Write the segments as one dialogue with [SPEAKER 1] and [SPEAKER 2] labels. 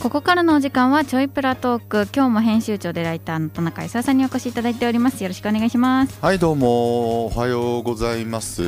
[SPEAKER 1] ここからのお時間はちょいプラトーク。今日も編集長でライターの田中勲さんにお越しいただいております。よろしくお願いします。
[SPEAKER 2] はいどうもおはようございます。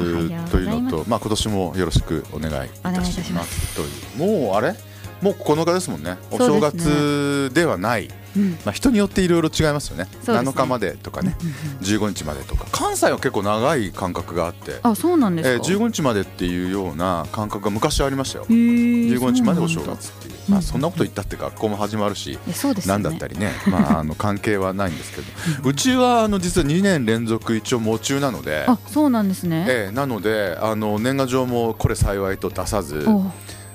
[SPEAKER 2] というのとまあ今年もよろしくお願いいたし
[SPEAKER 1] ま
[SPEAKER 2] ます。というもうあれ？もう9日ですもんね。お正月ではない。
[SPEAKER 1] うん。
[SPEAKER 2] まあ人によっていろいろ違いますよね。
[SPEAKER 1] すね。
[SPEAKER 2] 7日までとかね。15日までとか。関西は結構長い間隔があって。
[SPEAKER 1] あそうなんです
[SPEAKER 2] えー
[SPEAKER 1] か、
[SPEAKER 2] 15日までっていうような感覚が昔ありましたよ。
[SPEAKER 1] へー
[SPEAKER 2] 15日までお正月まあそんなこと言ったって学校も始まるしなんだったりね、まあ、あの関係はないんですけど、うちはあの実は2年連続一応喪中なので、
[SPEAKER 1] あそうなんですね。
[SPEAKER 2] ええなのであの年賀状もこれ幸いと出さず、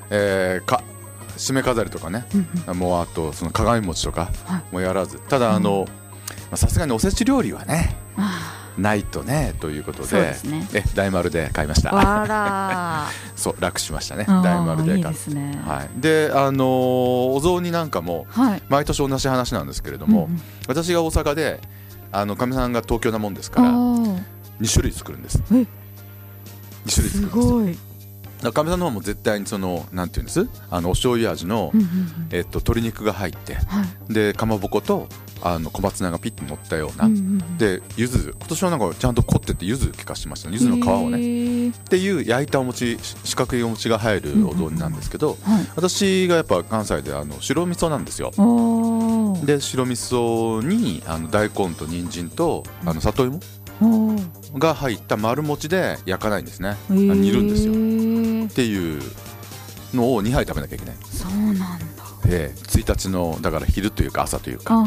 [SPEAKER 2] えーか締め飾りとかね、
[SPEAKER 1] うん
[SPEAKER 2] もうあとその鏡餅とか
[SPEAKER 1] はい。
[SPEAKER 2] もやらず、ただあのまあさすがにおせち料理はね
[SPEAKER 1] あ
[SPEAKER 2] ないとねということで
[SPEAKER 1] ですね。
[SPEAKER 2] え大丸で買いました。そう楽しましたね。大丸で買っ
[SPEAKER 1] ですね。
[SPEAKER 2] はい、であのーお雑煮なんかも
[SPEAKER 1] はい。
[SPEAKER 2] 毎年同じ話なんですけれども、
[SPEAKER 1] うんうん。
[SPEAKER 2] 私が大阪であのかみさんが東京なもんです
[SPEAKER 1] あ
[SPEAKER 2] から
[SPEAKER 1] ー。
[SPEAKER 2] 2種類作るんです。
[SPEAKER 1] え
[SPEAKER 2] ？2種類
[SPEAKER 1] す
[SPEAKER 2] 作るんです。かみさんの方も絶対にそのなんていうんです？あのお醤油味の、えっと、鶏肉が入って
[SPEAKER 1] はい。
[SPEAKER 2] でかまぼことあの小松菜がピッと乗ったような、
[SPEAKER 1] うんうんうん。
[SPEAKER 2] で柚子今年はなんかちゃんと凝ってて柚子効かしてましたね。柚子の皮をね。っていう焼いたお餅し四角いお餅が入るお雑煮なんですけど、
[SPEAKER 1] はい
[SPEAKER 2] 私がやっぱ関西であの白味噌なんですよ。で白味噌にあの大根と人参とあの里芋が入った丸餅で焼かないんですね、煮るんですよ。っていうのを2杯食べなきゃいけない。
[SPEAKER 1] そうなんだ
[SPEAKER 2] で1日のだから昼というか朝という
[SPEAKER 1] あ
[SPEAKER 2] か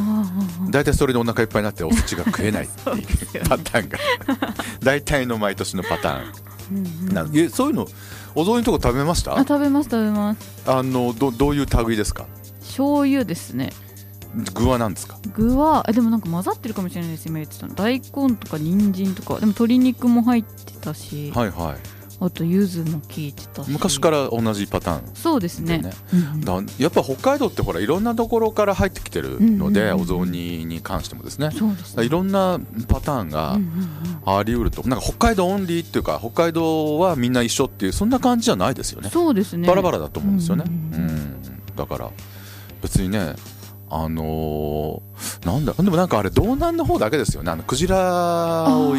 [SPEAKER 2] 大体それでお腹いっぱいになっておせちが食えないっていう パターンが。大体の毎年のパター
[SPEAKER 1] うんうん。
[SPEAKER 2] ンなんえそういうのお雑煮とか食べました？
[SPEAKER 1] あ食べます食べます。
[SPEAKER 2] あのどどういう類ですか？
[SPEAKER 1] 醤油ですね。
[SPEAKER 2] 具は何ですか？
[SPEAKER 1] 具はえでもなんか混ざってるかもしれないです今言ってたの大根とか人参とか。でも鶏肉も入ってたし、
[SPEAKER 2] はいはい
[SPEAKER 1] あと柚子も効いてたし。
[SPEAKER 2] 昔から同じパターン。
[SPEAKER 1] そうですね。うんうん。
[SPEAKER 2] だやっぱ北海道ってほらいろんなところから入ってきてるので、
[SPEAKER 1] うんうんうん。
[SPEAKER 2] お雑煮に関してもですね。
[SPEAKER 1] そうですね。
[SPEAKER 2] いろんなパターンが
[SPEAKER 1] うんうんうん。
[SPEAKER 2] あり得ると。なんか北海道オンリーっていうか北海道はみんな一緒っていうそんな感じじゃないですよね。
[SPEAKER 1] そうですね。
[SPEAKER 2] バラバラだと思うんですよね、
[SPEAKER 1] う
[SPEAKER 2] うんん。
[SPEAKER 1] うん。
[SPEAKER 2] だから別にねあのーなんだでもなんかあれ道南の方だけですよね。あのクジラを
[SPEAKER 1] あ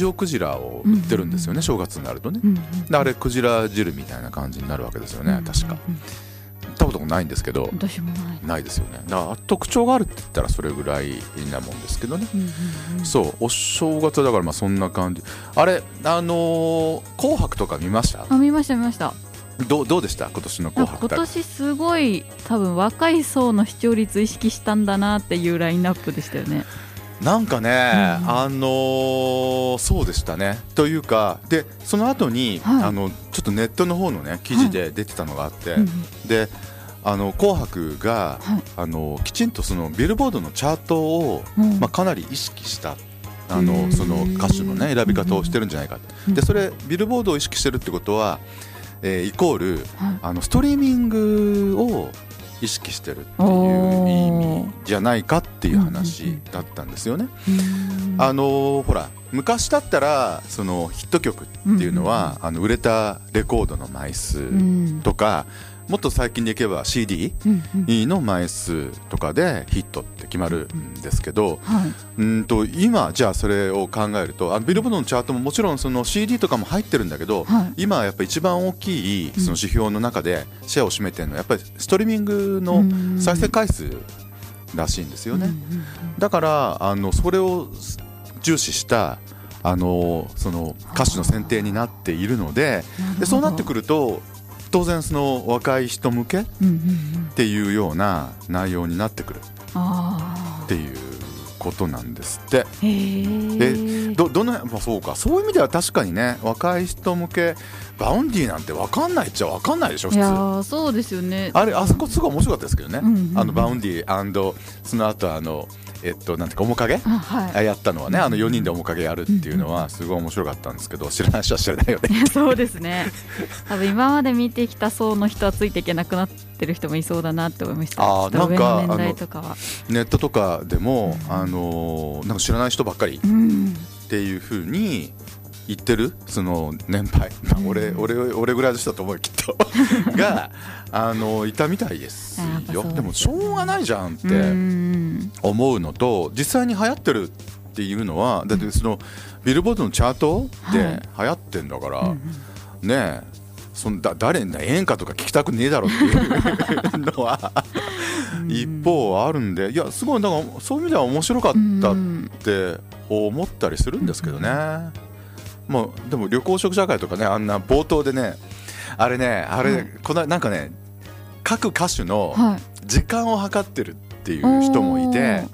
[SPEAKER 2] 塩クジラを売ってるんですよね、正月になるとね。であれクジラ汁みたいな感じになるわけですよね確か。食べたことないんですけど。
[SPEAKER 1] うん私もない。
[SPEAKER 2] ないですよね。だから特徴があるって言ったらそれぐらいなもんですけどね。そうお正月はだからまあそんな感じ。あれあのー紅白とか見ました？
[SPEAKER 1] あ見ました見ました。
[SPEAKER 2] どうどうでした？今年の紅白
[SPEAKER 1] 今年すごい多分若い層の視聴率意識したんだなっていうラインナップでしたよね
[SPEAKER 2] なんかね、
[SPEAKER 1] うん。
[SPEAKER 2] あのーそうでしたね。というかでその後に、
[SPEAKER 1] はい。
[SPEAKER 2] あのちょっとネットの方のね記事で出てたのがあって、
[SPEAKER 1] うんうん。
[SPEAKER 2] であの紅白が、
[SPEAKER 1] はい。
[SPEAKER 2] あのきちんとそのビルボードのチャートを、
[SPEAKER 1] うん。
[SPEAKER 2] まあ、かなり意識したあのその歌手のね選び方をしてるんじゃないか
[SPEAKER 1] うん。
[SPEAKER 2] でそれビルボードを意識してるってことは、えーイコール
[SPEAKER 1] はい。
[SPEAKER 2] あのストリーミングを意識してるっていう意味じゃないかっていう話
[SPEAKER 1] ん
[SPEAKER 2] だったんですよね。
[SPEAKER 1] うん。
[SPEAKER 2] あのーほら昔だったらそのヒット曲っていうのは、あの売れたレコードの枚数
[SPEAKER 1] うん。
[SPEAKER 2] とか、もっと最近でいけば CD の枚数とかでヒットって決まるんですけど、
[SPEAKER 1] はい。
[SPEAKER 2] うんと今じゃあそれを考えるとあのビルボードのチャートももちろんその CD とかも入ってるんだけど、
[SPEAKER 1] はい。
[SPEAKER 2] 今やっぱ一番大きいその指標の中でシェアを占めてるのはやっぱりストリーミングの再生回数らしいんですよね。だからあのそれを重視したあのその歌手の選定になっているのででそうなってくると当然その若い人向けっていうような内容になってくる
[SPEAKER 1] あ
[SPEAKER 2] っていうことなんですって。
[SPEAKER 1] ー。へえ
[SPEAKER 2] どどの、まあ、そうか。そういう意味では確かにね若い人向け Vaundyなんて分かんないっちゃ分かんないでしょ
[SPEAKER 1] いや普
[SPEAKER 2] 通
[SPEAKER 1] ーそうですよね。
[SPEAKER 2] あれあそこすごい面白かったですけどね、
[SPEAKER 1] うんうんうん。
[SPEAKER 2] あの Vaundyその後あのえっとなんていうか面影
[SPEAKER 1] あはい。
[SPEAKER 2] やったのはねあの4人で面影やるっていうのはすごい面白かったんですけど知らない人は知らないよね。
[SPEAKER 1] そうですね。多分今まで見てきた層の人はついていけなくなってる人もいそうだなって思いました。
[SPEAKER 2] あなんか
[SPEAKER 1] の年代とかは。
[SPEAKER 2] ネットとかでも、
[SPEAKER 1] うん。
[SPEAKER 2] あのなんか知らない人ばっかり
[SPEAKER 1] うん。
[SPEAKER 2] っていうふうに言ってる？その年配、まあ、俺俺俺ぐらいの人だと思うよきっと。があのいたみたいです
[SPEAKER 1] よ。
[SPEAKER 2] でもしょうがないじゃんっ
[SPEAKER 1] う
[SPEAKER 2] て
[SPEAKER 1] ん
[SPEAKER 2] 思うのと実際に流行ってるっていうのはだってそのビルボードのチャートで流行ってんだから、ねえそんだ誰だ演歌とか聞きたくねえだろっていう のは一方あるんでいやすごいだからそういう意味では面白かったって思ったりするんですけどね、まあでも旅行食社会とかねあんな冒頭でねあれねあれ、
[SPEAKER 1] はい。
[SPEAKER 2] このなんかね各歌手の
[SPEAKER 1] はい。
[SPEAKER 2] 時間を計ってるっていう人もいて
[SPEAKER 1] へ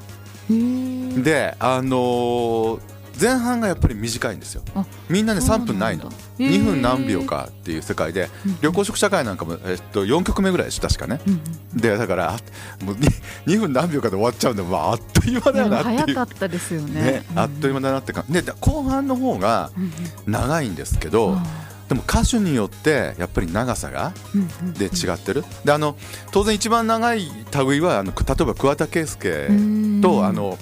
[SPEAKER 1] ー。
[SPEAKER 2] であのー前半がやっぱり短いんですよ。
[SPEAKER 1] あ
[SPEAKER 2] みんなね3
[SPEAKER 1] そうなんだ。
[SPEAKER 2] 分ないの。
[SPEAKER 1] へー。
[SPEAKER 2] 2分何秒かっていう世界で旅行食社会なんかも、えっと、4曲目ぐらいでしょ確かね。
[SPEAKER 1] うん
[SPEAKER 2] でだからあもう 2, 分何秒かで終わっちゃうんで、まあ、あっという間だなっていう。
[SPEAKER 1] 早かったですよね。
[SPEAKER 2] ね、あっという間だなって感じで後半の方が
[SPEAKER 1] うん
[SPEAKER 2] 長いんですけど、
[SPEAKER 1] うん
[SPEAKER 2] でも歌手によってやっぱり長さがで違ってる。であの当然一番長い類はあの例えば桑田佳祐
[SPEAKER 1] うん。
[SPEAKER 2] とあの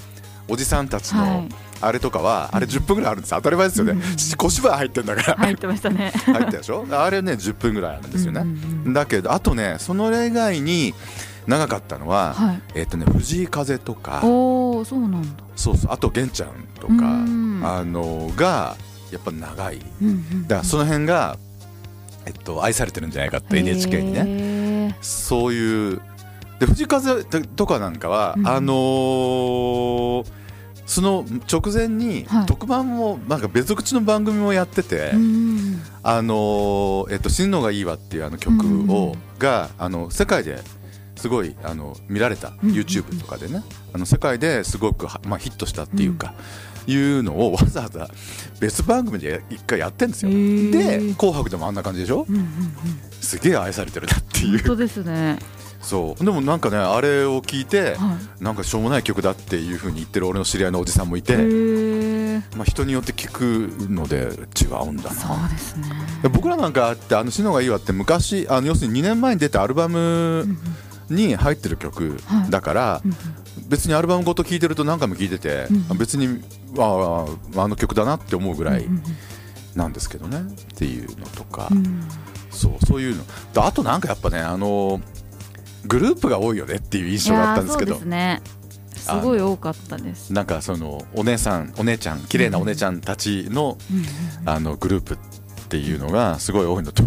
[SPEAKER 2] おじさんたちの
[SPEAKER 1] はい
[SPEAKER 2] あれとかはあれ10分ぐらいあるんです当たり前ですよね。
[SPEAKER 1] うん
[SPEAKER 2] 小芝居入ってんだから。
[SPEAKER 1] 入ってましたね。
[SPEAKER 2] 入ったでしょ？あれね10分ぐらいあるんですよね。
[SPEAKER 1] うんうんうん
[SPEAKER 2] だけどあとねその例外に長かったのは
[SPEAKER 1] はい。
[SPEAKER 2] えっとね藤井風とか。
[SPEAKER 1] おおそうなんだ。
[SPEAKER 2] そうそう。あと玄ちゃんとか
[SPEAKER 1] うん。
[SPEAKER 2] あのがやっぱ長い。
[SPEAKER 1] うんうん
[SPEAKER 2] だからその辺が、えっと、愛されてるんじゃないかって NHK にね。
[SPEAKER 1] ね
[SPEAKER 2] そういう。で藤井風とかなんかは、
[SPEAKER 1] うん。
[SPEAKER 2] あのーその直前に
[SPEAKER 1] はい。
[SPEAKER 2] 特番もなんか別口の番組もやってて、
[SPEAKER 1] うん
[SPEAKER 2] あのーえっと、死ぬのがいいわっていうあの曲を、
[SPEAKER 1] うん
[SPEAKER 2] があの世界ですごいあの見られた、
[SPEAKER 1] うん
[SPEAKER 2] YouTube とかでね。あの世界ですごくは、まあ、ヒットしたっていうか、いうのをわざわざ別番組で一回やってんですよ。で「紅白」でもあんな感じでしょ？
[SPEAKER 1] う
[SPEAKER 2] すげえ愛されてるなっていう。
[SPEAKER 1] 本当ですね
[SPEAKER 2] そう。でもなんかねあれを聞いて
[SPEAKER 1] は
[SPEAKER 2] なんかしょうもない曲だっていう風に言ってる俺の知り合いのおじさんもいて、まあ、人によって聞くので違うんだ
[SPEAKER 1] そ
[SPEAKER 2] な
[SPEAKER 1] うですね。
[SPEAKER 2] 僕らなんかって「あの死のがいいわ」って昔あの要するに2年前に出たアルバムに入ってる曲
[SPEAKER 1] はい。
[SPEAKER 2] だから、
[SPEAKER 1] うんうん。
[SPEAKER 2] 別にアルバムごと聴いてると何回も聴いてて、
[SPEAKER 1] うん
[SPEAKER 2] 別にあああの曲だなって思うぐらいなんですけどね。っていうのとか、
[SPEAKER 1] うん。
[SPEAKER 2] そうそういうの。であとなんかやっぱねあのグループが多いよねっていう印象だったんですけど。
[SPEAKER 1] ね。すごい多かったです。
[SPEAKER 2] なんかそのお姉さんお姉ちゃん綺麗なお姉ちゃんたちの,、あのグループっていうのがすごい多いのと。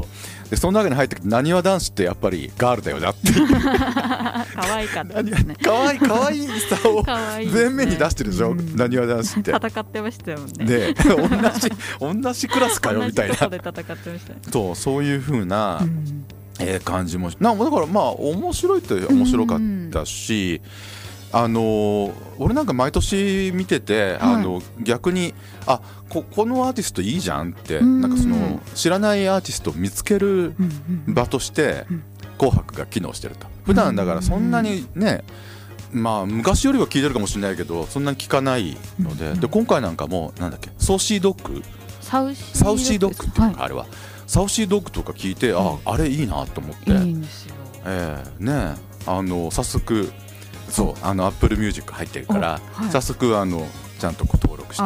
[SPEAKER 2] でその中に入ってくるなにわ男子ってやっぱりガールだよなっていう。
[SPEAKER 1] 可愛かったですね。
[SPEAKER 2] 可愛い可愛いさを
[SPEAKER 1] 可愛い。ですね
[SPEAKER 2] 前面に出してるでしょ？
[SPEAKER 1] うん
[SPEAKER 2] なにわ男子って。
[SPEAKER 1] 戦ってましたよね。
[SPEAKER 2] で同じ同じクラスかよみたいな。
[SPEAKER 1] 同じとこで戦ってましたね。
[SPEAKER 2] そうそういう風な、
[SPEAKER 1] うん
[SPEAKER 2] えー感じもなだからまあ面白いって面白かったし、あのー俺なんか毎年見てて、あの逆にあここのアーティストいいじゃんって、
[SPEAKER 1] うん。
[SPEAKER 2] なんかその知らないアーティストを見つける場として
[SPEAKER 1] うん「
[SPEAKER 2] 紅白」が機能してると。普段だからそんなにね、まあ昔よりは聞いてるかもしれないけどそんなに聞かないので,、
[SPEAKER 1] うん
[SPEAKER 2] で今回なんかもなんだっけ Saucy Dog？ Saucy Dogっていうのか、
[SPEAKER 1] は
[SPEAKER 2] あれは Saucy Dogとか聞いて、ああれいいなと思って、
[SPEAKER 1] いいいんですよ。
[SPEAKER 2] ええねあの早速そうあの Apple Music 入ってるから、
[SPEAKER 1] おはい。
[SPEAKER 2] 早速あのちゃんとこう登録して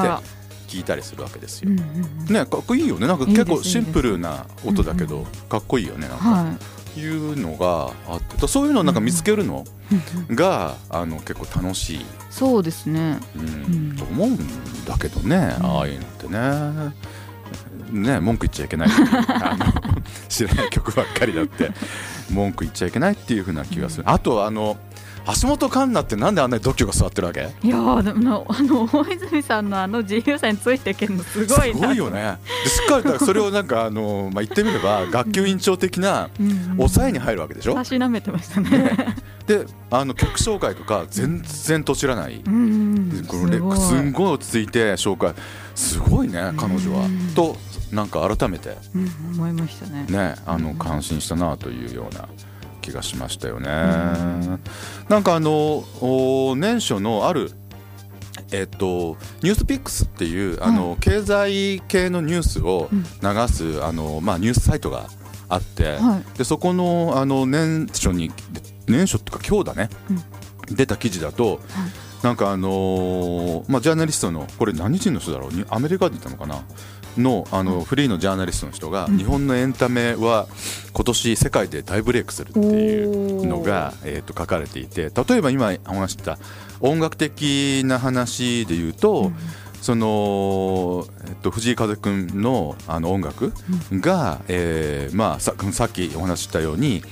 [SPEAKER 2] 聞いたりするわけですよ。
[SPEAKER 1] うんうんうん。
[SPEAKER 2] ねかっこいいよね。なんか結構シンプルな音だけど、
[SPEAKER 1] いいで
[SPEAKER 2] かっこいいよねなんか、
[SPEAKER 1] はい。
[SPEAKER 2] いうのがあってそういうのをなんか見つけるの
[SPEAKER 1] うんうん。
[SPEAKER 2] が、あの結構楽しい、
[SPEAKER 1] そうですね。
[SPEAKER 2] うん。
[SPEAKER 1] うん。
[SPEAKER 2] と思うんだけどね、
[SPEAKER 1] うん。
[SPEAKER 2] ああいうのってね。ね、文句言っちゃいけない。あの知らない曲ばっかりだって。文句言っちゃいけないっていう風な気がする、あとあの橋本環奈ってなんであんなに度胸が座ってるわけ？
[SPEAKER 1] いやーでもあの大泉さんのあの自由さについていけるのすごいな
[SPEAKER 2] すごいよね。でしっかりそれをなんかあの、まあ、言ってみれば学級委員長的な
[SPEAKER 1] うんうん。
[SPEAKER 2] 抑えに入るわけでしょ、
[SPEAKER 1] たしなめてましたね。
[SPEAKER 2] であの曲紹介とか全然と知らない、
[SPEAKER 1] うんうん
[SPEAKER 2] これ
[SPEAKER 1] すごい。
[SPEAKER 2] すんごい落ち着いて紹介。すごいね彼女は。
[SPEAKER 1] うん。
[SPEAKER 2] となんか改めて。
[SPEAKER 1] うん思いましたね。
[SPEAKER 2] ねあの感心したなというような気がしましたよね。なんかあのお年初のあるえっと、ニュースピックスっていうあの、経済系のニュースを
[SPEAKER 1] うん。
[SPEAKER 2] 流すあの、まあ、ニュースサイトがあって、
[SPEAKER 1] はい。
[SPEAKER 2] でそこのあの年初に年初っていうか今日だね、出た記事だと、なんかあのーまあ、ジャーナリストのこれ何人の人だろう？にアメリカでいたのかな？のあのフリーのジャーナリストの人が、日本のエンタメは今年世界で大ブレイクするっていうのが、えー、と書かれていて例えば今話した音楽的な話で言うと、その、えっと、藤井風君のあの音楽が、えーまあ、ささっきお話ししたように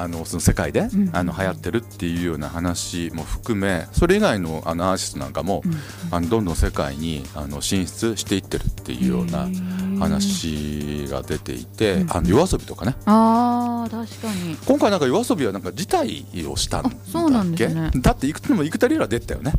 [SPEAKER 2] あのその世界で、うん、あの流行ってるっていうような話も含めそれ以外のあのアーティストなんかも、うん、あのどんどん世界にあの進出していってるっていうような話が出ていて、うん、あの夜遊びとかね。
[SPEAKER 1] あ確かに。
[SPEAKER 2] 今回なんか夜遊びはなんか辞退をしたんだっけ？
[SPEAKER 1] ね、
[SPEAKER 2] だっていくつも生田リラ出たよね。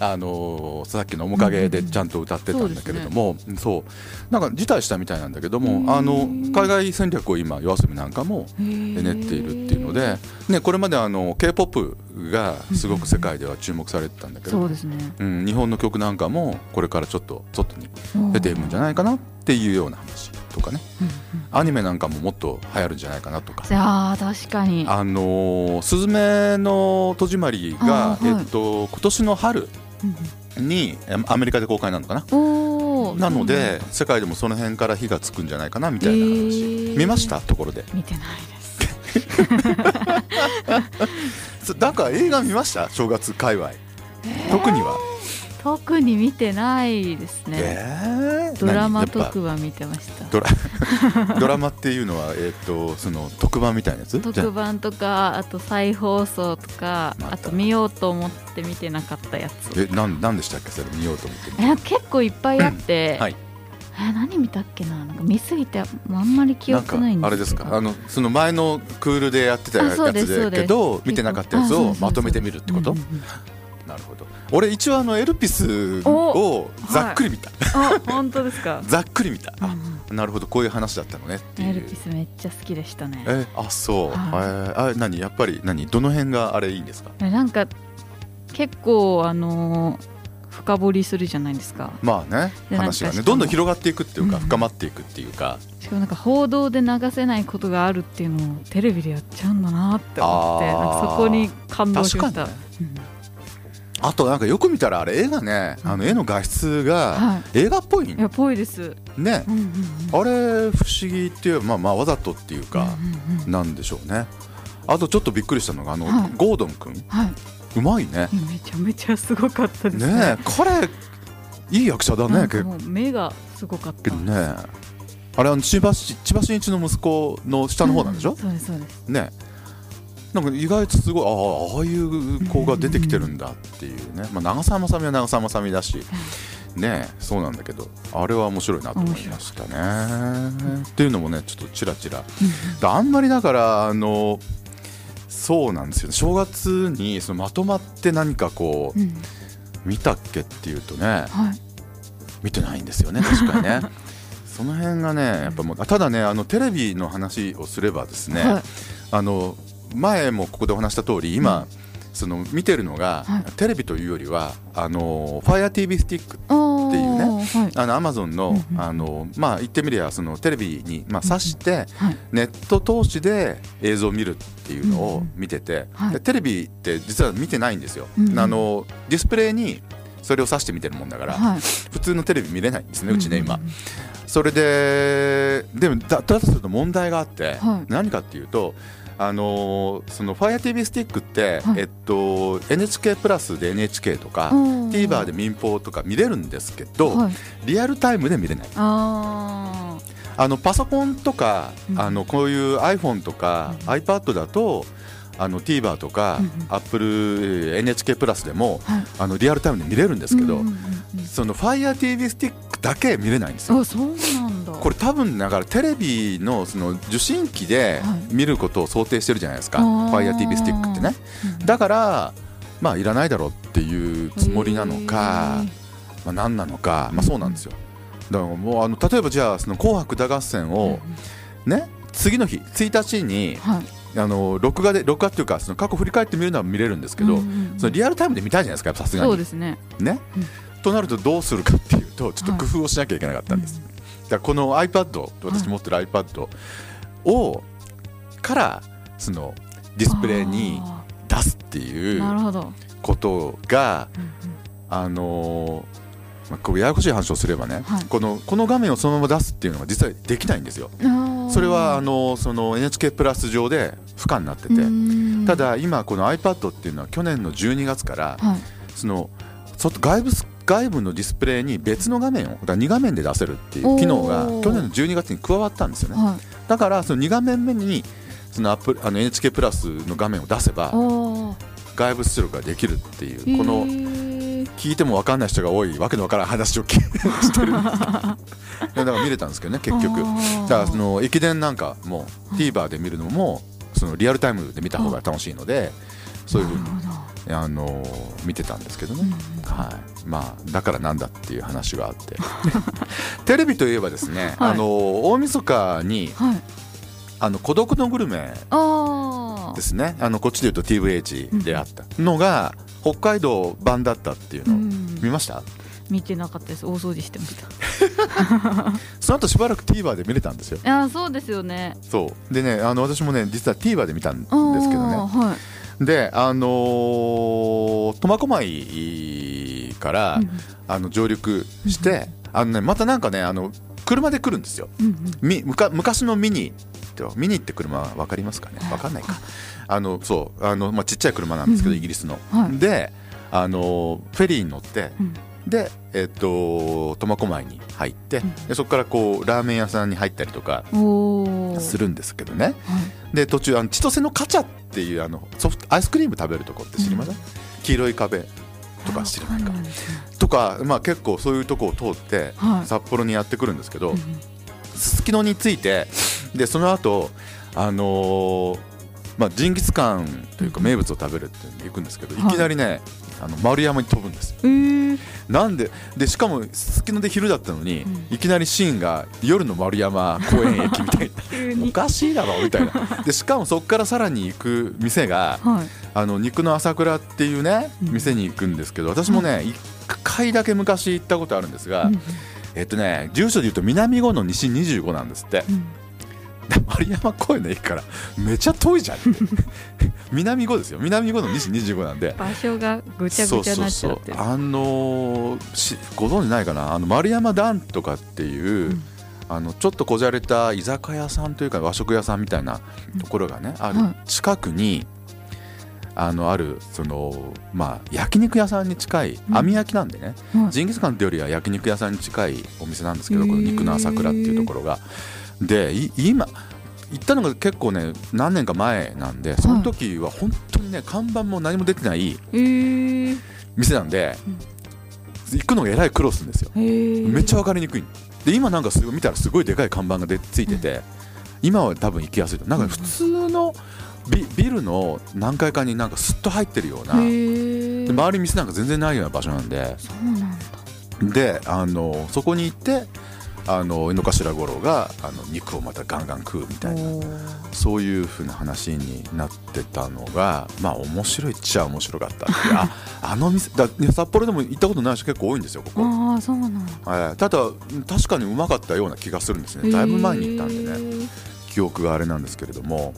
[SPEAKER 2] あのさっきの面影でちゃんと歌ってたんだけれども、うん、そう、ね、なんか辞退したみたいなんだけどもあの海外戦略を今 yoasobi なんかも練っているっていうので、ね、これまであの k p o p がすごく世界では注目されてたんだけど、
[SPEAKER 1] そうですね。
[SPEAKER 2] うん、日本の曲なんかもこれからちょっと外に出ていくんじゃないかなっていうような話とかね、うんうん、アニメなんかももっと流行るんじゃないかなとか。
[SPEAKER 1] あ確かに。
[SPEAKER 2] あのスズメの戸締まりが、はい、えっと、今年の春にアメリカで公開なのかな？なので世界でもその辺から火がつくんじゃないかなみたいな話、えー、見ました？ところで。
[SPEAKER 1] 見てないです
[SPEAKER 2] だから映画見ました？正月界隈、えー、特には。
[SPEAKER 1] 特に見てないですね、えー、ドラマ特番見てました。
[SPEAKER 2] ドラ ドラマっていうのは、えーと、その特番みたいなやつ？
[SPEAKER 1] 特番とかあと再放送とかあと見ようと思って見てなかったやつ。
[SPEAKER 2] えなんなんでしたっけ？それ見ようと思って
[SPEAKER 1] え結構いっぱいあって、はいえ何見たっけな？なんか見すぎてあんまり記憶ないんです
[SPEAKER 2] あれですか？あのその前のクールでやってたやつだけど見てなかったやつをまとめてみるってこと、なるほど。俺一応あのエルピスをざっくり見た、
[SPEAKER 1] はい、本当ですか？
[SPEAKER 2] ざっくり見た、うん、なるほど。こういう話だったのねっていう。
[SPEAKER 1] エルピスめっちゃ好きでしたね。
[SPEAKER 2] えあそう、はい、えー、あ何？やっぱり何？どの辺があれいいんですか？
[SPEAKER 1] なんか結構あのー深掘りするじゃないですか。
[SPEAKER 2] まあね話がねどんどん広がっていくっていうか、深まっていくっていうか。
[SPEAKER 1] しかもなんか報道で流せないことがあるっていうのをテレビでやっちゃうんだなって思ってなんかそこに感動しました、ねうん、
[SPEAKER 2] あとなんかよく見たらあれ絵がね、あの絵の画質が映画っぽい、
[SPEAKER 1] い、やぽいです。
[SPEAKER 2] ね、うんうんうん、あれ不思議っていうまあまあわざとっていうかなんでしょうね、あとちょっとびっくりしたのがあの、はい、ゴードン君、はい、うまいね。
[SPEAKER 1] めちゃめちゃすごかったですね。
[SPEAKER 2] ね彼いい役者だね結
[SPEAKER 1] 構。目がすごかった。
[SPEAKER 2] ねあれは千葉千葉真一の息子の下の方なんでしょ、うん、
[SPEAKER 1] そうですそうです。
[SPEAKER 2] ねなんか意外とすごいああああいう子が出てきてるんだっていうね、まあ、長澤まさみは長澤まさみだし、ねそうなんだけど。あれは面白いなと思いましたね。っていうのもねちょっとちらちらあんまりだからあのそうなんですよ、ね、正月にそのまとまって何かこう、うん、見たっけっていうとね、はい、見てないんですよね確かにね。その辺がねやっぱもうただねあのテレビの話をすればですね、はい、あの前もここでお話した通り今、うん、その見てるのが、はい、テレビというよりはあの FireTV スティックっていうね、はい、あのアマゾンのうんうん、あのまあ言ってみればそのテレビにまあ挿して、うん。はい、ネット通しで映像を見るっていうのを見てて、うんうん、テレビって実は見てないんですよ。あのディスプレイにそれを挿して見てるもんだから、普通のテレビ見れないんですねうちね今。それででもだだとすると問題があって、何かっていうとあのその FireTV スティックって、はい、えっと、NHK プラスで NHK とか TVer で民放とか見れるんですけど、はい、リアルタイムで見れない。あのパソコンとか、うん、あのこういう iPhone とか、うん、iPad だとあの TVer とか、うん、Apple NHK プラスでも、はい、あのリアルタイムで見れるんですけど、その FireTV スティックだけ見れないんですよ。
[SPEAKER 1] そうなんだ
[SPEAKER 2] これ多分だからテレビのその受信機で見ることを想定してるじゃないですか、はい、FireTV スティックってね。だからまあいらないだろうっていうつもりなのか、まあ、何なのか、まあ、そうなんですよ。だからもうあの例えばじゃあその紅白歌合戦をね次の日1日に、はい。あの録画で録画っていうかその過去振り返ってみるのは見れるんですけど、そのリアルタイムで見たいじゃないですかさすがに。
[SPEAKER 1] そうですね。
[SPEAKER 2] ね、うん、となるとどうするかっていうとちょっと工夫をしなきゃいけなかったんです、はい、だこの iPad 私持ってる iPad をからそのディスプレイに出すっていうことが、あのまあ、こうややこしい話をすればね、はい、このこの画面をそのまま出すっていうのが実はできないんですよ。それはあのその NHK プラス上で不可になっててただ今この iPad っていうのは去年の12月から、はい、その外外部外部のディスプレイに別の画面をだから2画面で出せるっていう機能が去年の12月に加わったんですよね。はい、だからその2画面目にそのアップあの NHK プラスの画面を出せば外部出力ができるっていうこの聞いても分かんない人が多いわけのわからん話をしてる だから見れたんですけどね結局。だからその駅伝なんかも TVer で見るのもそのリアルタイムで見た方が楽しいのでそういうふうにあの見てたんですけどね、はい。まあ、だからなんだっていう話があって。テレビといえばですね、はい、あの大晦日に、はい、あの孤独のグルメですね。あのこっちでいうと TVH であった。のが、北海道版だったっていうのを見ました、
[SPEAKER 1] 見てなかったです。大掃除してました。
[SPEAKER 2] その後しばらく TVer で見れたんですよ。
[SPEAKER 1] いやそうですよね。
[SPEAKER 2] そう。でねあの私もね実は TVer で見たんですけどね、はい、であのー、苫小牧から、うん、あの上陸して、うん、あのねまたなんかねあの車で来るんですよ、うんうん、み昔のミニミニって車分かりますかね？分かんないか。あのそうあの、まあ、ちっちゃい車なんですけど、イギリスの、はい、であのフェリーに乗って、で、えっと苫小牧に入って、でそこからこうラーメン屋さんに入ったりとかするんですけどね、で途中あの千歳のカチャっていうあのソフトアイスクリーム食べるとこって知りません、黄色い壁とか知らないかとか、まあ、結構そういうとこを通って札幌にやってくるんですけどすすきのについてでその後あのーまあ、ジンギスカンというか名物を食べるって行くんですけど、いきなりねあの丸山に飛ぶんですなんででしかもすすきので昼だったのに、いきなりシーンが夜の丸山公園駅みたいな。おかしいだろみたいな。でしかもそこからさらに行く店が、はい、あの肉の朝倉っていうね店に行くんですけど私もね、1回だけ昔行ったことあるんですが、えっとね住所でいうと南郷の西25なんですって。丸山公園の駅からめちゃ遠いじゃん。南5ですよ。南5の西25なんで。
[SPEAKER 1] 場所がぐちゃぐちゃになっちゃって
[SPEAKER 2] あのー、ご存知ないかな？あの丸山団とかっていう、うん、あのちょっとこじゃれた居酒屋さんというか和食屋さんみたいなところがね、うん、ある近くに、あのあるそのまあ焼肉屋さんに近い網焼きなんでね、うん、ジンギスカンってよりは焼肉屋さんに近いお店なんですけどこの肉の朝倉っていうところが。で今行ったのが結構ね何年か前なんでその時は本当にね看板も何も出てない店なんで、行くのがえらい苦労するんですよ。めっちゃ分かりにくい。で今なんかすごい見たらすごいでかい看板がでついてて、今は多分行きやすいなんか普通のビビルの何階かになんかすっと入ってるようなで周り店なんか全然ないような場所なんで。であのそこに行ってあの井の頭五郎があの肉をまたガンガン食うみたいな。そういうふうな話になってたのがまあ面白いっちゃ面白かったああの店だ札幌でも行ったことない人結構多いんですよここ。
[SPEAKER 1] あそうなの、
[SPEAKER 2] はい、ただ確かにうまかったような気がするんですね。だいぶ前に行ったんでね。記憶があれなんですけれども。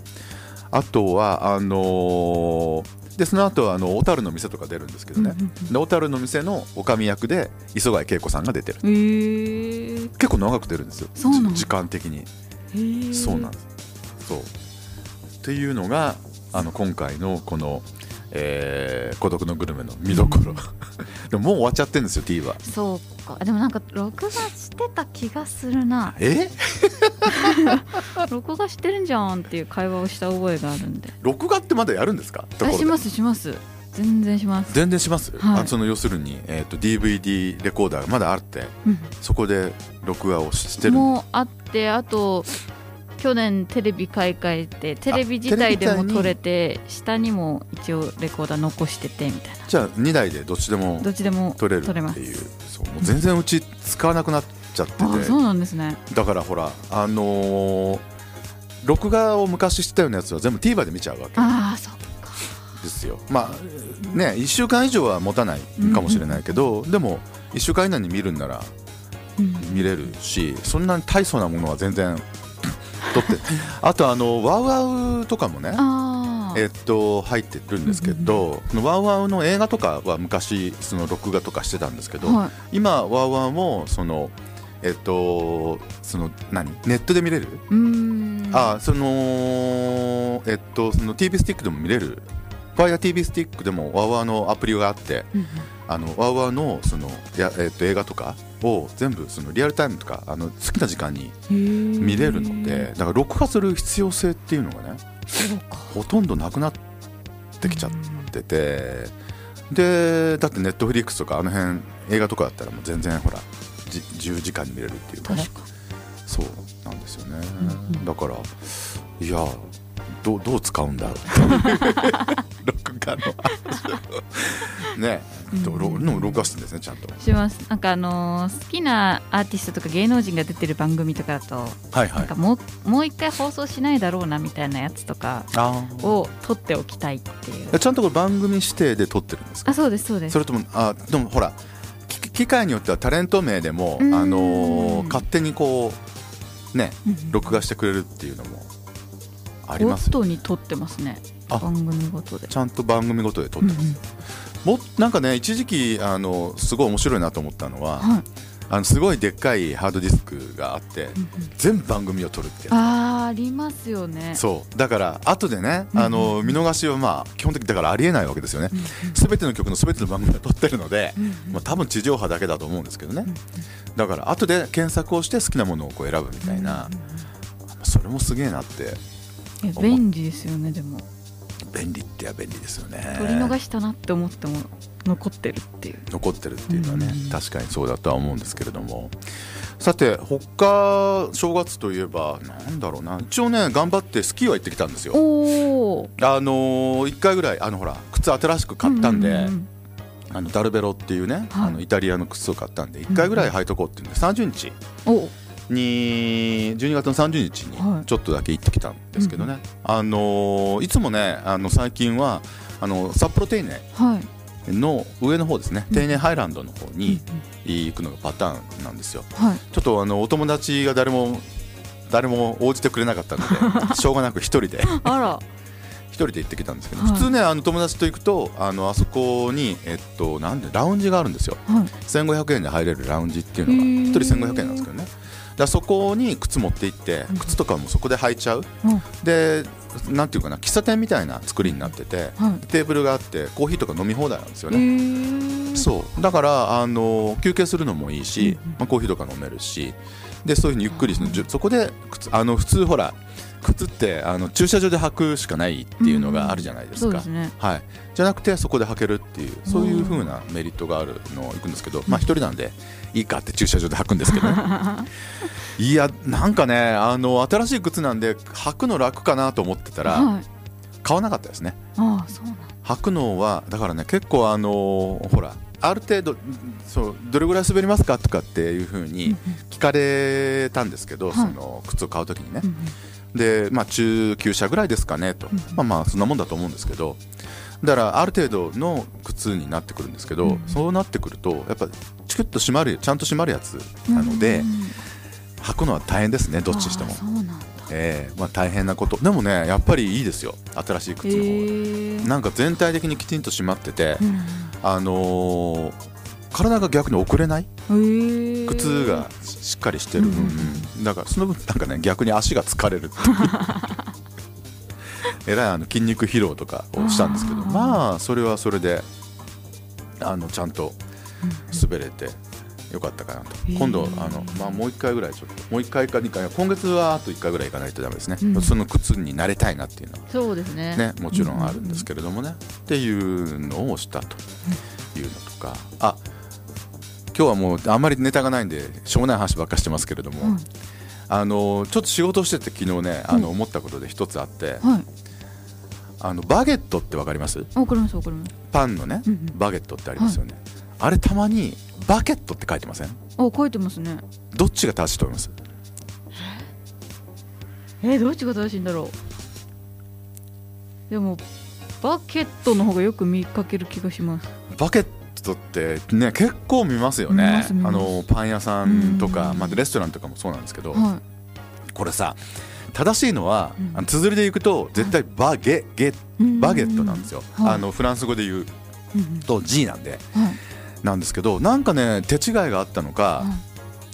[SPEAKER 2] あとはあのーでその後あの小樽の店とか出るんですけどね、で小樽の店の女将役で磯貝恵子さんが出てる、えー、結構長く出るんですよ。時間的に、えー、そうなんです。そう。っていうのがあの今回のこのえー、孤独のグルメの見どころ、うん、でももう終わっちゃってるんですよ T は。
[SPEAKER 1] そうか。でもなんか録画してた気がするな。
[SPEAKER 2] え？
[SPEAKER 1] 録画してるんじゃんっていう会話をした覚えがあるんで。
[SPEAKER 2] 録画ってまだやるんですか？
[SPEAKER 1] しますします。全然します。
[SPEAKER 2] 全然します、はい、あその要するに、えーと、DVD レコーダーがまだあって、うん、そこで録画をしてる
[SPEAKER 1] もうあってあと去年テレビ買い替えてテレビ自体でも撮れて下にも一応レコーダー残しててみたいな。
[SPEAKER 2] じゃあ2台でどっちでも
[SPEAKER 1] どっちでも
[SPEAKER 2] 撮れるっていう。そうもう全然うち使わなくなっちゃってて、
[SPEAKER 1] あそうなんですね。
[SPEAKER 2] だからほらあのー、録画を昔してたようなやつは全部 TVer で見ちゃうわけ。
[SPEAKER 1] ああそっか。
[SPEAKER 2] ですよ。まあね1週間以上は持たないかもしれないけど、うんうん、でも1週間以内に見るんなら見れるし、そんなに大層なものは全然撮って。あとあのワウワウとかもねえっと、入ってるんですけど、うんうん、ワウワウの映画とかは昔その録画とかしてたんですけど、はい、今ワウワウもそのえっとその何？ネットで見れる？あそのえっとその TV スティックでも見れる。FireTV スティックでもワウワウのアプリがあって、うん、あのワウワウのそのや、えっと、映画とかを全部そのリアルタイムとかあの好きな時間に見れるのでだから録画する必要性っていうのがねほとんどなくなってきちゃっててでだってネットフリックスとかあの辺映画とかだったらもう全然ほら10時間に見れるっていうかね。そうなんですよね、だからいやどどう使うんだろう。録画のね。どの録画するんですねちゃんと。
[SPEAKER 1] します。なんかあのー、好きなアーティストとか芸能人が出てる番組とかだと、はいはい、なんかもうもう一回放送しないだろうなみたいなやつとかを撮っておきたいっていう。
[SPEAKER 2] ちゃんとこれ番組指定で撮ってるんですか？
[SPEAKER 1] あそうですそうです。
[SPEAKER 2] それともあでもほら機械によってはタレント名でも、あのー、勝手にこうね録画してくれるっていうのもあります。
[SPEAKER 1] ごとに撮ってますね。番組ごとで。
[SPEAKER 2] ちゃんと番組ごとで撮ってます、うんうん、もなんかね一時期あのすごい面白いなと思ったのは、はい、あのすごいでっかいハードディスクがあって、うんうん、全部番組を撮るって。
[SPEAKER 1] あありますよね。
[SPEAKER 2] そう。だから後でね、あの見逃しはまあ基本的だからありえないわけですよね。すべ、うんうん、ての曲のすべての番組を撮ってるので、うんうん、まあ、多分地上波だけだと思うんですけどね、うんうん、だから後で検索をして好きなものをこう選ぶみたいな、うんうん、それもすげえなって
[SPEAKER 1] 便利ですよねでも。
[SPEAKER 2] 便利ってや便利ですよね。
[SPEAKER 1] 取り逃したなって思っても残ってるっていう。
[SPEAKER 2] 残ってるっていうのはね、うん、確かにそうだとは思うんですけれども。さて他正月といえばなんだろうな。一応ね頑張ってスキーは行ってきたんですよ。あの1回ぐらいあのほら靴新しく買ったんで、うんうんうん。あのダルベロっていうね、はい、あのイタリアの靴を買ったんで1回ぐらい履いとこうっていうんで30日に12月の30日にちょっとだけ行ってきたんですけどね、はいあのいつもねあの最近はあの札幌テイネの上の方ですね、テイネハイランドの方に行くのがパターンなんですよ、はい、ちょっとあのお友達が誰も誰も応じてくれなかったので しょうがなく一人で人で行ってきたんですけど、はい、普通ねあの友達と行くとあのあそこに、えっと、なんでラウンジがあるんですよ、はい、1500円で入れるラウンジっていうのが。1人1500円なんですけどね。だそこに靴持って行って靴とかもそこで履いちゃう、うん、でなんていうかな喫茶店みたいな作りになってて、はい、テーブルがあってコーヒーとか飲み放題なんですよね。そう。だからあの休憩するのもいいし、うん、まあ、コーヒーとか飲めるしでそういうふうにゆっくりそこであの普通ほら靴ってあの駐車場で履くしかないっていうのがあるじゃないですか、うんね、はい、じゃなくてそこで履けるっていうそういうふうなメリットがあるのを行くんですけど、まあ一人なんでいいかって駐車場で履くんですけど、いやなんかねあの新しい靴なんで履くの楽かなと思ってたら、はい、買わなかったですね。あそうなん履くのはだからね結構あのほらある程度そうどれぐらい滑りますかとかっていうふうに聞かれたんですけど、その靴を買う時にね、で、まあ、中級者ぐらいですかねと、まあまあそんなもんだと思うんですけど。だからある程度の靴になってくるんですけど、そうなってくるとやっぱチクッと締まるちゃんと締まるやつなので、履くのは大変ですねどっちにしても。えーまあ、大変なこと。でもねやっぱりいいですよ。新しい靴の方が、えー、なんか全体的にきちんと締まってて、うん、あのー、体が逆に遅れない、えー、靴がしっかりしてる、うんうん、だからその分なんかね逆に足が疲れる えらいあの筋肉疲労とかをしたんですけどまあそれはそれであのちゃんと滑れて。よかったかなと、今度あの、まあ、もう1回ぐらいちょっともう1回か2回今月はあと1回ぐらい行かないとだめですね、うん、その靴になれたいなっていうのは。
[SPEAKER 1] そうですね。
[SPEAKER 2] ねもちろん。あるんですけれどもね、っていうのをしたというのとか。あ今日はもうあんまりネタがないんでしょうもない話ばっかしてますけれども、うん、あのちょっと仕事をしてて昨日ねあの思ったことで一つあって、はい、あのバゲットってわかります？
[SPEAKER 1] わかりますわかります。
[SPEAKER 2] パンのね、バゲットってありますよね、はい、あれたまにバケットって書いてません？あ
[SPEAKER 1] 書いてますね。
[SPEAKER 2] どっちが正しいと思います？
[SPEAKER 1] えー、どっちが正しいんだろう？でもバケットの方がよく見かける気がします。
[SPEAKER 2] バケットってね結構見ますよね。あのパン屋さんとか、まあ、レストランとかもそうなんですけど、はい、これさ正しいのは、うん、綴りでいくと絶対バゲゲバゲットなんですよ、あのフランス語で言うと G なんで、なんですけどなんかね手違いがあったのか、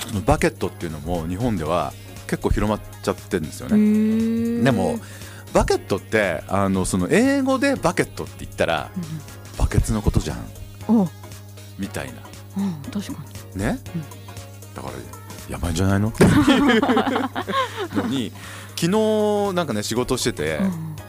[SPEAKER 2] そのバケットっていうのも日本では結構広まっちゃってるんですよね。でもバケットってあのその英語でバケットって言ったら、バケツのことじゃんみたいな、
[SPEAKER 1] 確か
[SPEAKER 2] に。ね、だからやばいんじゃないの？のに昨日なんかね仕事してて、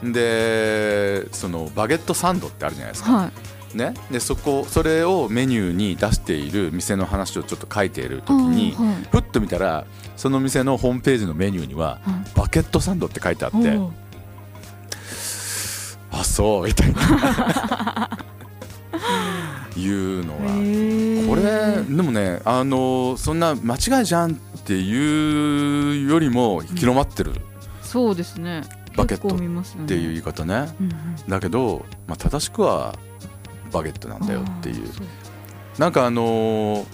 [SPEAKER 2] うん、でそのバゲットサンドってあるじゃないですか、はい、ね、でそこそれをメニューに出している店の話をちょっと書いている時に、はい、ふっと見たらその店のホームページのメニューには、バケットサンドって書いてあって、あそうみたいな いうのは。これでもねあのそんな間違いじゃんっていうよりも広まってる、うん
[SPEAKER 1] そうですね。
[SPEAKER 2] バケットっていう言い方ね、うんうん、だけど、まあ、正しくはバゲットなんだよっていう。なんかあのー、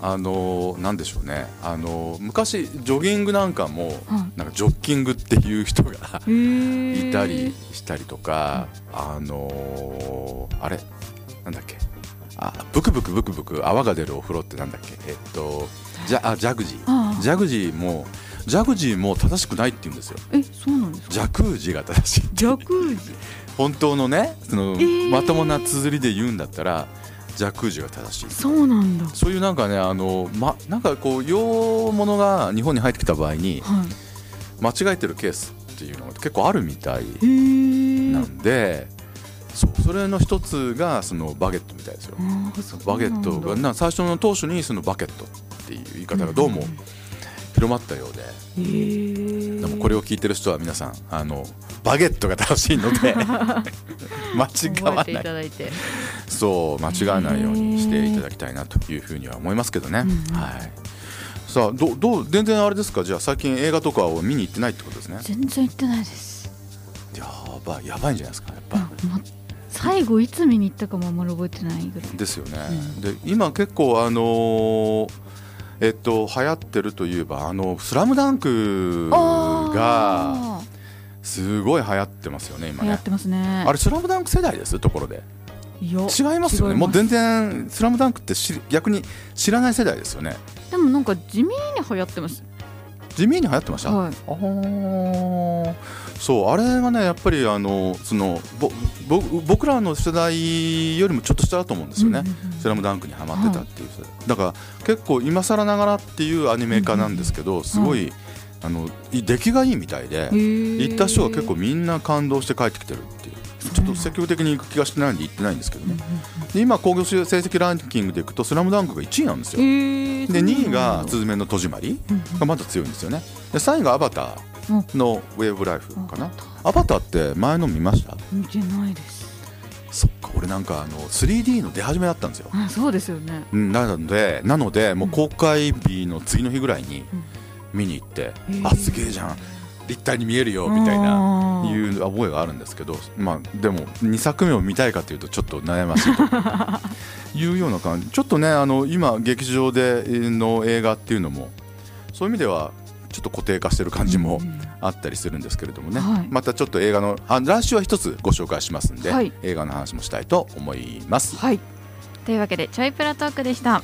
[SPEAKER 2] あのー、なんでしょうね。あのー、昔ジョギングなんかも、なんかジョッキングっていう人がいたりしたりとか、あのあれ？なんだっけ？あブクブクブクブク泡が出るお風呂ってなんだっけ？えっとじゃあジャグジー。ジャグジーもジャグジーも正しくないって言うんですよ。
[SPEAKER 1] えそうなんですか？
[SPEAKER 2] ジャクージが正しい
[SPEAKER 1] ジャクージ
[SPEAKER 2] 本当のねその、えー、まともな綴りで言うんだったらジャクージが正しい。
[SPEAKER 1] そうなんだ。
[SPEAKER 2] そういうなんかねあの、ま、なんかこう洋物が日本に入ってきた場合に、はい、間違えてるケースっていうのが結構あるみたいなんで、そう。それの一つがそのバゲットみたいですよ。バゲットがな最初の当初にそのバケットっていう言い方がどうも、うん。広まったようで、えー、でもこれを聞いてる人は皆さんあのバゲットが正しいので 間違わない。そう間違わないようにしていただきたいなというふうには思いますけどね、うん、はい。さあどどう全然あれですか？じゃあ最近映画とかを見に行ってないってことですね。
[SPEAKER 1] 全然行ってないです。
[SPEAKER 2] やばいやばいんじゃないですか？やっぱ、ま、
[SPEAKER 1] 最後いつ見に行ったかもあんまり覚えてないぐらい。
[SPEAKER 2] ですよね、うん、で今結構あのーえっと流行ってるといえばあの「スラムダンクがすごい流行ってますよね今ね。
[SPEAKER 1] 流行ってますね。
[SPEAKER 2] あれ「スラムダンク世代です？ところで。違いますよね。もう全然「スラムダンクって逆に知らない世代ですよね。
[SPEAKER 1] でもなんか地味に流行ってます
[SPEAKER 2] 地味に流行ってました、はい、あそうあれがねやっぱりあのそのぼぼ僕らの世代よりもちょっと下だと思うんですよね「スラムダンクにはまってたっていう、はい、だから結構今更ながらっていうアニメ化なんですけどすごい、あの出来がいいみたいで行った人は結構みんな感動して帰ってきてるっていうちょっと積極的に行く気がしてないんで行ってないんですけどね。で今興行成績ランキングでいくと「スラムダンクが1位なんですよ。で2位が「すずめの戸締まり」がまだ強いんですよね。で3位が「アバター」のウェーブライフかな。アバター。って前の見ました？
[SPEAKER 1] 見てないです。
[SPEAKER 2] そっか俺なんかあの 3D の出始めだったんですよ。
[SPEAKER 1] あそうですよね。
[SPEAKER 2] なのでなのでもう公開日の次の日ぐらいに見に行って、うん、あすげえじゃん立体に見えるよみたいないう覚えがあるんですけど、まあ、でも2作目を見たいかというとちょっと悩ましいというような感じ。ちょっとねあの今劇場での映画っていうのもそういう意味ではちょっと固定化してる感じもあったりするんですけれどもね、はい、またちょっと映画のあ来週は一つご紹介しますんで、はい、映画の話もしたいと思います。
[SPEAKER 1] はい、というわけでちょいプラトークでした。